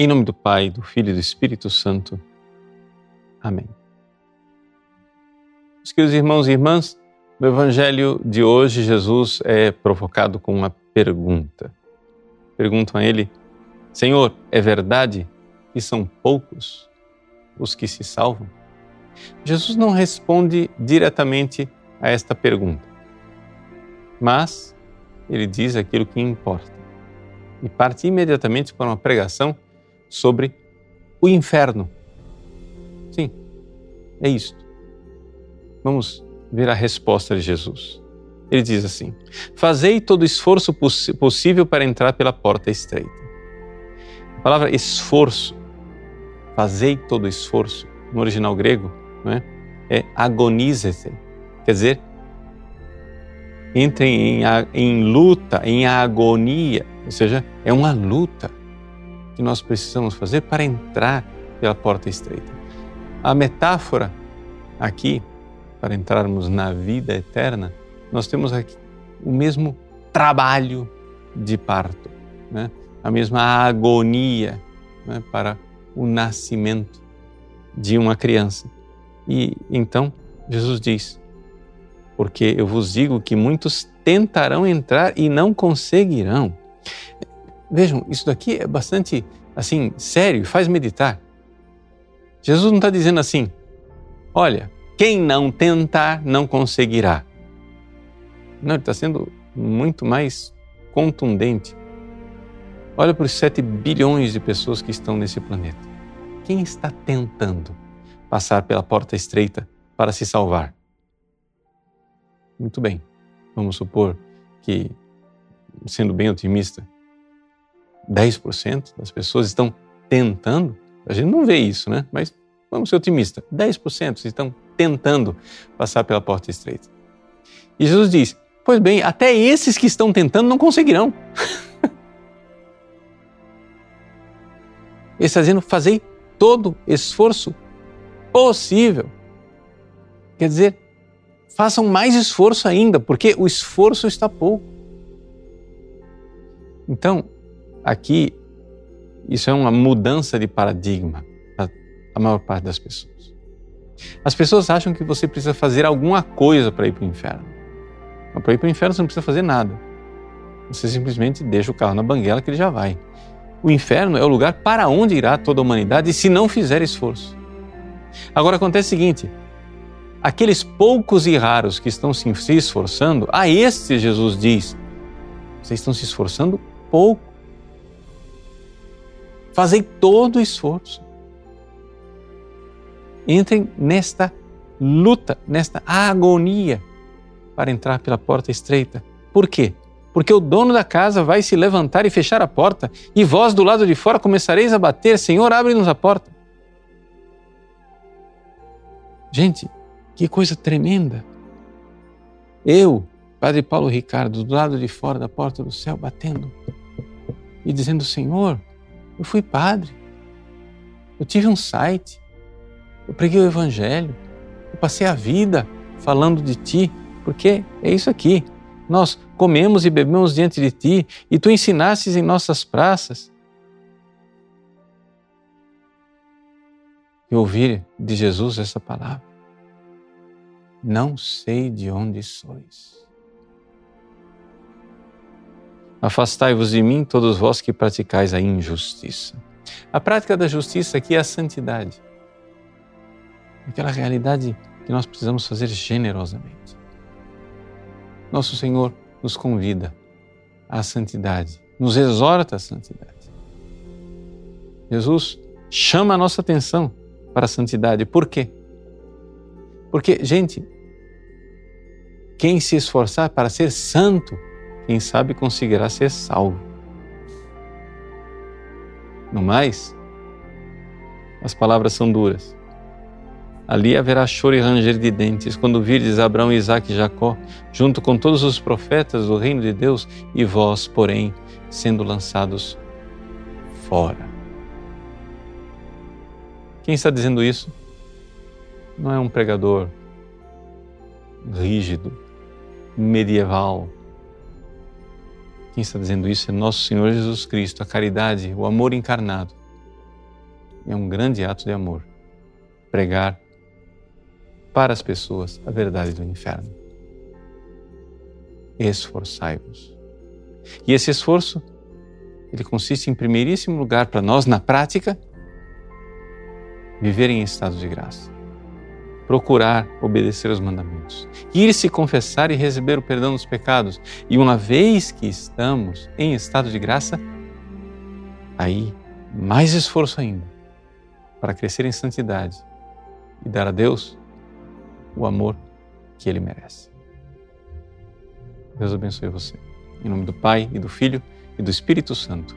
Em nome do Pai, do Filho e do Espírito Santo. Amém. Meus queridos irmãos e irmãs, no Evangelho de hoje, Jesus é provocado com uma pergunta. Perguntam a ele: Senhor, é verdade que são poucos os que se salvam? Jesus não responde diretamente a esta pergunta, mas ele diz aquilo que importa e parte imediatamente para uma pregação sobre o inferno. Sim, é isto. Vamos ver a resposta de Jesus. Ele diz assim: Fazei todo esforço poss possível para entrar pela porta estreita. A palavra esforço, fazei todo esforço, no original grego, não é? é agonize-se, quer dizer, entrem em, em luta, em agonia, ou seja, é uma luta que nós precisamos fazer para entrar pela porta estreita. A metáfora aqui, para entrarmos na vida eterna, nós temos aqui o mesmo trabalho de parto, né? a mesma agonia né? para o nascimento de uma criança. E então Jesus diz: Porque eu vos digo que muitos tentarão entrar e não conseguirão. Vejam, isso daqui é bastante assim sério, faz meditar. Jesus não está dizendo assim, olha, quem não tentar não conseguirá. Não, ele está sendo muito mais contundente. Olha para os 7 bilhões de pessoas que estão nesse planeta. Quem está tentando passar pela porta estreita para se salvar? Muito bem, vamos supor que, sendo bem otimista, 10% das pessoas estão tentando, a gente não vê isso, né? Mas vamos ser otimistas, 10% estão tentando passar pela porta estreita. E Jesus diz: Pois bem, até esses que estão tentando não conseguirão. Ele está dizendo: fazei todo esforço possível. Quer dizer, façam mais esforço ainda, porque o esforço está pouco. Então, aqui, isso é uma mudança de paradigma para a maior parte das pessoas. As pessoas acham que você precisa fazer alguma coisa para ir para o inferno. Mas para ir para o inferno você não precisa fazer nada. Você simplesmente deixa o carro na banguela que ele já vai. O inferno é o lugar para onde irá toda a humanidade se não fizer esforço. Agora acontece o seguinte: aqueles poucos e raros que estão se esforçando, a estes Jesus diz: vocês estão se esforçando pouco. Fazei todo o esforço. Entrem nesta luta, nesta agonia para entrar pela porta estreita. Por quê? Porque o dono da casa vai se levantar e fechar a porta, e vós do lado de fora começareis a bater: Senhor, abre-nos a porta. Gente, que coisa tremenda! Eu, Padre Paulo Ricardo, do lado de fora da porta do céu, batendo e dizendo: Senhor, eu fui padre. Eu tive um site. Eu preguei o Evangelho. Eu passei a vida falando de Ti, porque é isso aqui. Nós comemos e bebemos diante de Ti e Tu ensinastes em nossas praças. E ouvir de Jesus essa palavra. Não sei de onde sois. Afastai-vos de mim, todos vós que praticais a injustiça. A prática da justiça aqui é a santidade. Aquela realidade que nós precisamos fazer generosamente. Nosso Senhor nos convida à santidade, nos exorta à santidade. Jesus chama a nossa atenção para a santidade. Por quê? Porque, gente, quem se esforçar para ser santo quem sabe conseguirá ser salvo. No mais, as palavras são duras. Ali haverá choro e ranger de dentes, quando virdes Abraão, Isaac e Jacó, junto com todos os profetas do reino de Deus, e vós, porém, sendo lançados fora. Quem está dizendo isso? Não é um pregador rígido, medieval, quem está dizendo isso é nosso Senhor Jesus Cristo, a caridade, o amor encarnado, é um grande ato de amor pregar para as pessoas a verdade do inferno. Esforçai-vos. E esse esforço, ele consiste em primeiríssimo lugar para nós na prática viver em estado de graça. Procurar obedecer aos mandamentos, ir se confessar e receber o perdão dos pecados. E uma vez que estamos em estado de graça, aí mais esforço ainda para crescer em santidade e dar a Deus o amor que Ele merece. Deus abençoe você. Em nome do Pai e do Filho e do Espírito Santo.